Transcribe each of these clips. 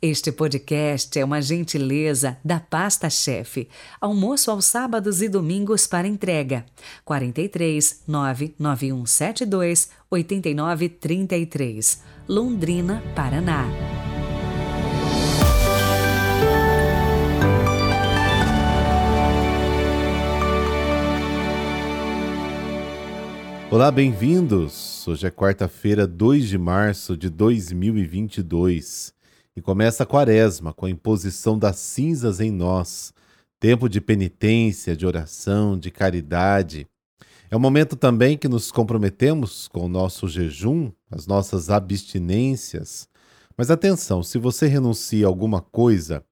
Este podcast é uma gentileza da Pasta Chefe. Almoço aos sábados e domingos para entrega. 43 99172 8933, Londrina, Paraná. Olá, bem-vindos! Hoje é quarta-feira, 2 de março de 2022 e começa a quaresma com a imposição das cinzas em nós, tempo de penitência, de oração, de caridade. É um momento também que nos comprometemos com o nosso jejum, as nossas abstinências. Mas atenção, se você renuncia a alguma coisa,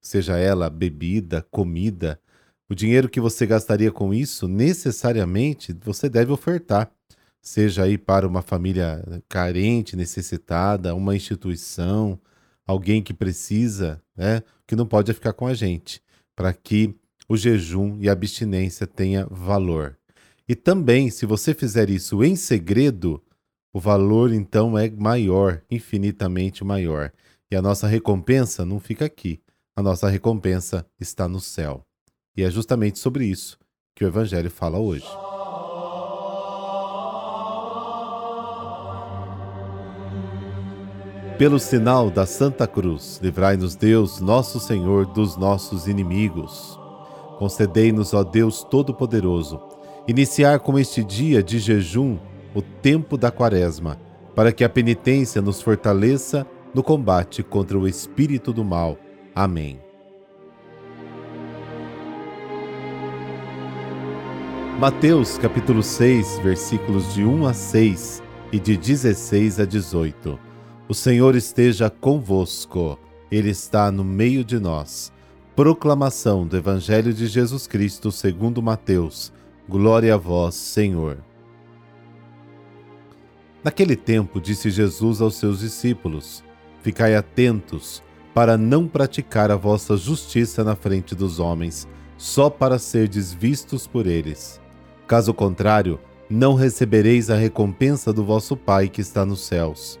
seja ela bebida, comida, o dinheiro que você gastaria com isso, necessariamente você deve ofertar, seja aí para uma família carente, necessitada, uma instituição, alguém que precisa, né, que não pode ficar com a gente, para que o jejum e a abstinência tenha valor. E também, se você fizer isso em segredo, o valor então é maior, infinitamente maior. E a nossa recompensa não fica aqui. A nossa recompensa está no céu. E é justamente sobre isso que o Evangelho fala hoje. Pelo sinal da Santa Cruz, livrai-nos Deus, nosso Senhor, dos nossos inimigos. Concedei-nos, ó Deus Todo-Poderoso, iniciar com este dia de jejum o tempo da Quaresma, para que a penitência nos fortaleça no combate contra o espírito do mal. Amém. Mateus capítulo 6, versículos de 1 a 6 e de 16 a 18. O Senhor esteja convosco, Ele está no meio de nós. Proclamação do Evangelho de Jesus Cristo segundo Mateus. Glória a vós, Senhor. Naquele tempo disse Jesus aos seus discípulos: Ficai atentos para não praticar a vossa justiça na frente dos homens, só para serdes vistos por eles. Caso contrário, não recebereis a recompensa do vosso Pai que está nos céus.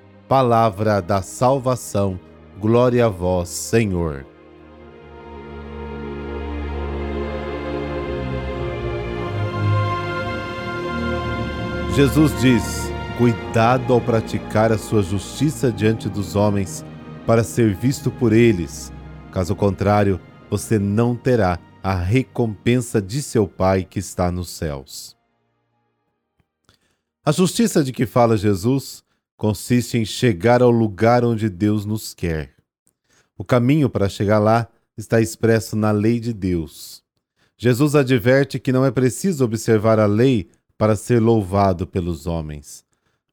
Palavra da salvação. Glória a vós, Senhor. Jesus diz: Cuidado ao praticar a sua justiça diante dos homens, para ser visto por eles. Caso contrário, você não terá a recompensa de seu Pai que está nos céus. A justiça de que fala Jesus consiste em chegar ao lugar onde Deus nos quer. O caminho para chegar lá está expresso na lei de Deus. Jesus adverte que não é preciso observar a lei para ser louvado pelos homens.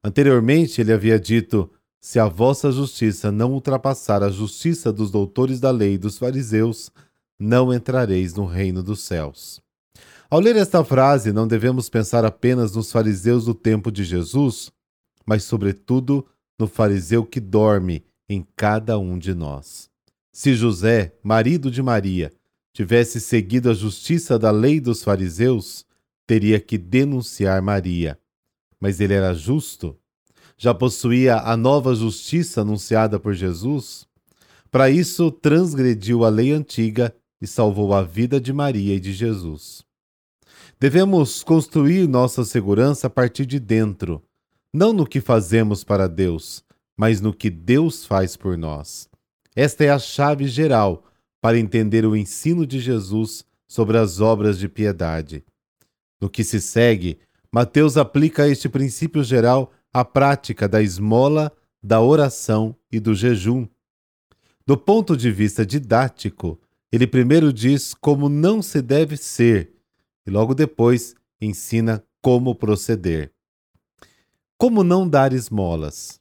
Anteriormente, ele havia dito: Se a vossa justiça não ultrapassar a justiça dos doutores da lei e dos fariseus, não entrareis no reino dos céus. Ao ler esta frase, não devemos pensar apenas nos fariseus do tempo de Jesus, mas, sobretudo, no fariseu que dorme em cada um de nós. Se José, marido de Maria, tivesse seguido a justiça da lei dos fariseus, teria que denunciar Maria. Mas ele era justo? Já possuía a nova justiça anunciada por Jesus? Para isso, transgrediu a lei antiga e salvou a vida de Maria e de Jesus. Devemos construir nossa segurança a partir de dentro, não no que fazemos para Deus, mas no que Deus faz por nós. Esta é a chave geral para entender o ensino de Jesus sobre as obras de piedade. No que se segue, Mateus aplica este princípio geral à prática da esmola, da oração e do jejum. Do ponto de vista didático, ele primeiro diz como não se deve ser e logo depois ensina como proceder. Como não dar esmolas?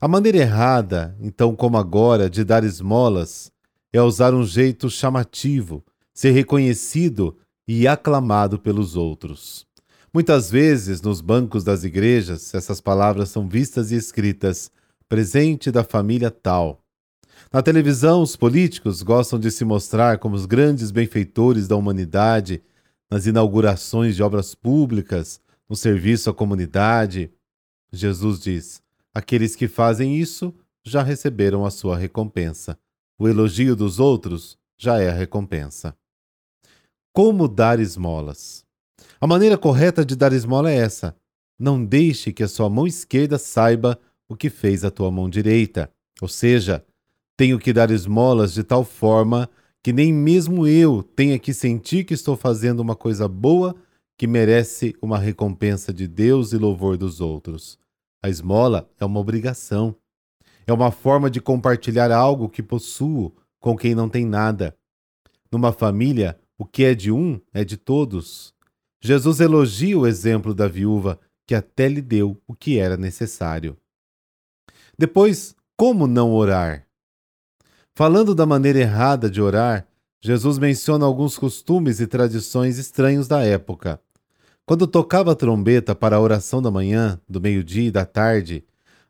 A maneira errada, então como agora, de dar esmolas é usar um jeito chamativo, ser reconhecido e aclamado pelos outros. Muitas vezes, nos bancos das igrejas, essas palavras são vistas e escritas: presente da família tal. Na televisão, os políticos gostam de se mostrar como os grandes benfeitores da humanidade nas inaugurações de obras públicas, no serviço à comunidade. Jesus diz: aqueles que fazem isso já receberam a sua recompensa. O elogio dos outros já é a recompensa. Como dar esmolas? A maneira correta de dar esmola é essa: não deixe que a sua mão esquerda saiba o que fez a tua mão direita. Ou seja, tenho que dar esmolas de tal forma que nem mesmo eu tenha que sentir que estou fazendo uma coisa boa que merece uma recompensa de Deus e louvor dos outros. A esmola é uma obrigação. É uma forma de compartilhar algo que possuo com quem não tem nada. Numa família, o que é de um é de todos. Jesus elogia o exemplo da viúva, que até lhe deu o que era necessário. Depois, como não orar? Falando da maneira errada de orar, Jesus menciona alguns costumes e tradições estranhos da época. Quando tocava a trombeta para a oração da manhã, do meio-dia e da tarde,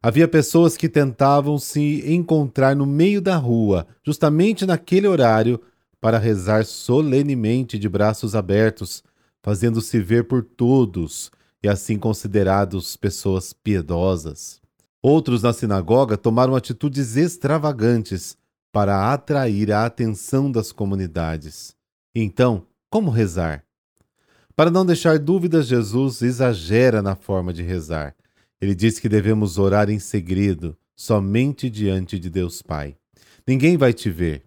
Havia pessoas que tentavam se encontrar no meio da rua, justamente naquele horário, para rezar solenemente de braços abertos, fazendo-se ver por todos e assim considerados pessoas piedosas. Outros na sinagoga tomaram atitudes extravagantes para atrair a atenção das comunidades. Então, como rezar? Para não deixar dúvidas, Jesus exagera na forma de rezar ele diz que devemos orar em segredo, somente diante de Deus Pai. Ninguém vai te ver.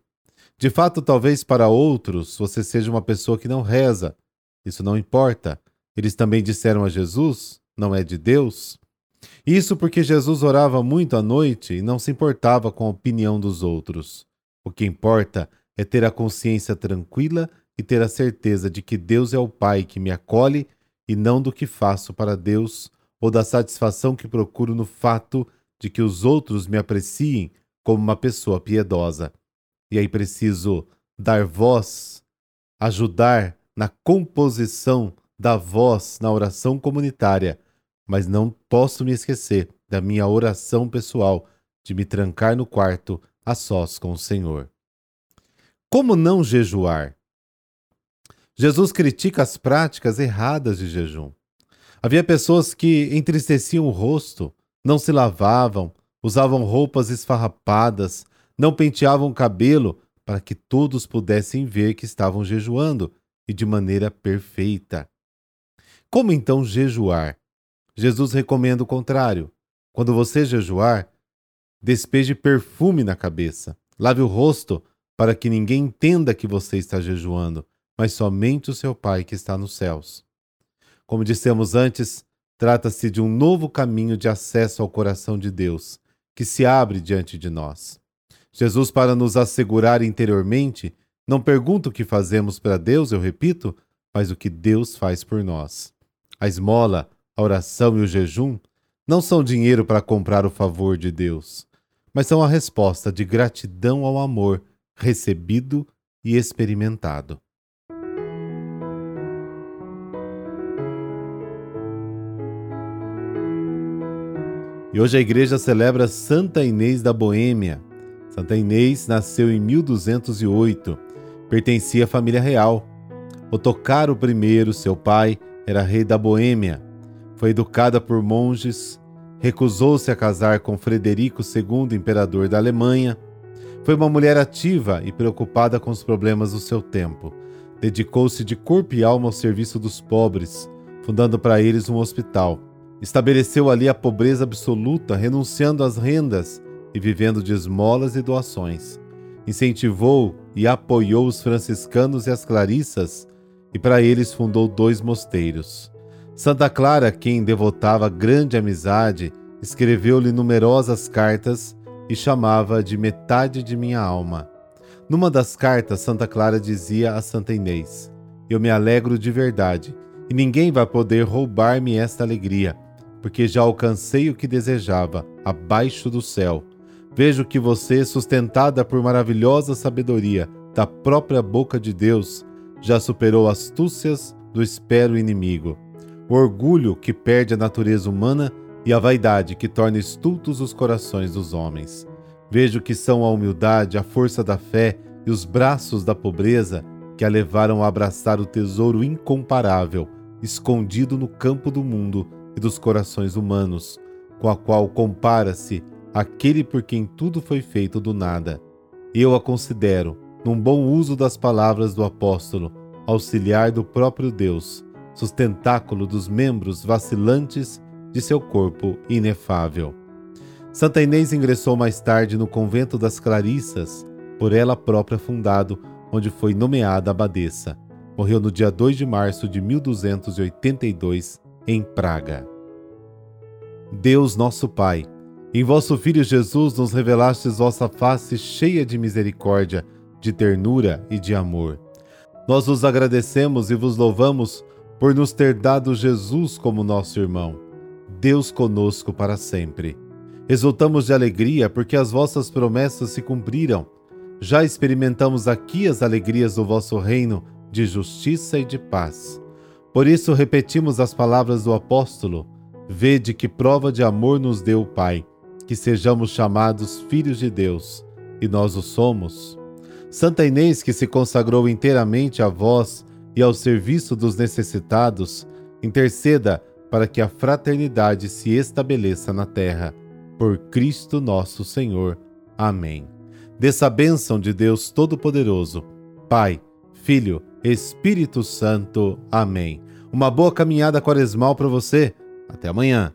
De fato, talvez para outros você seja uma pessoa que não reza. Isso não importa. Eles também disseram a Jesus: não é de Deus? Isso porque Jesus orava muito à noite e não se importava com a opinião dos outros. O que importa é ter a consciência tranquila e ter a certeza de que Deus é o Pai que me acolhe e não do que faço para Deus ou da satisfação que procuro no fato de que os outros me apreciem como uma pessoa piedosa. E aí preciso dar voz, ajudar na composição da voz na oração comunitária, mas não posso me esquecer da minha oração pessoal, de me trancar no quarto a sós com o Senhor. Como não jejuar? Jesus critica as práticas erradas de jejum. Havia pessoas que entristeciam o rosto, não se lavavam, usavam roupas esfarrapadas, não penteavam o cabelo para que todos pudessem ver que estavam jejuando e de maneira perfeita. Como então jejuar? Jesus recomenda o contrário. Quando você jejuar, despeje perfume na cabeça, lave o rosto para que ninguém entenda que você está jejuando, mas somente o seu Pai que está nos céus. Como dissemos antes, trata-se de um novo caminho de acesso ao coração de Deus, que se abre diante de nós. Jesus, para nos assegurar interiormente, não pergunta o que fazemos para Deus, eu repito, mas o que Deus faz por nós. A esmola, a oração e o jejum não são dinheiro para comprar o favor de Deus, mas são a resposta de gratidão ao amor recebido e experimentado. Hoje a igreja celebra Santa Inês da Boêmia. Santa Inês nasceu em 1208. Pertencia à família real. Otocaro I, seu pai, era rei da Boêmia. Foi educada por monges, recusou-se a casar com Frederico II, imperador da Alemanha. Foi uma mulher ativa e preocupada com os problemas do seu tempo. Dedicou-se de corpo e alma ao serviço dos pobres, fundando para eles um hospital. Estabeleceu ali a pobreza absoluta, renunciando às rendas e vivendo de esmolas e doações. Incentivou e apoiou os franciscanos e as clarissas, e para eles fundou dois mosteiros. Santa Clara, quem devotava grande amizade, escreveu-lhe numerosas cartas e chamava de metade de minha alma. Numa das cartas, Santa Clara dizia a Santa Inês: Eu me alegro de verdade, e ninguém vai poder roubar-me esta alegria, porque já alcancei o que desejava, abaixo do céu. Vejo que você, sustentada por maravilhosa sabedoria da própria boca de Deus, já superou astúcias do espero inimigo, o orgulho que perde a natureza humana e a vaidade que torna estultos os corações dos homens. Vejo que são a humildade, a força da fé e os braços da pobreza que a levaram a abraçar o tesouro incomparável, escondido no campo do mundo e dos corações humanos, com a qual compara-se aquele por quem tudo foi feito do nada. Eu a considero, num bom uso das palavras do apóstolo, auxiliar do próprio Deus, sustentáculo dos membros vacilantes de seu corpo inefável. Santa Inês ingressou mais tarde no convento das Clarissas, por ela própria fundado, onde foi nomeada abadesa. Morreu no dia 2 de março de 1282, em Praga. Deus nosso Pai, em vosso Filho Jesus nos revelastes vossa face cheia de misericórdia, de ternura e de amor. Nós vos agradecemos e vos louvamos por nos ter dado Jesus como nosso irmão. Deus conosco para sempre. Exultamos de alegria porque as vossas promessas se cumpriram. Já experimentamos aqui as alegrias do vosso reino de justiça e de paz. Por isso repetimos as palavras do apóstolo: Vede que prova de amor nos deu o Pai, que sejamos chamados filhos de Deus, e nós o somos. Santa Inês, que se consagrou inteiramente a vós e ao serviço dos necessitados, interceda para que a fraternidade se estabeleça na terra por Cristo nosso Senhor. Amém. Dessa bênção de Deus Todo-Poderoso, Pai, Filho, Espírito Santo. Amém. Uma boa caminhada quaresmal para você. Até amanhã.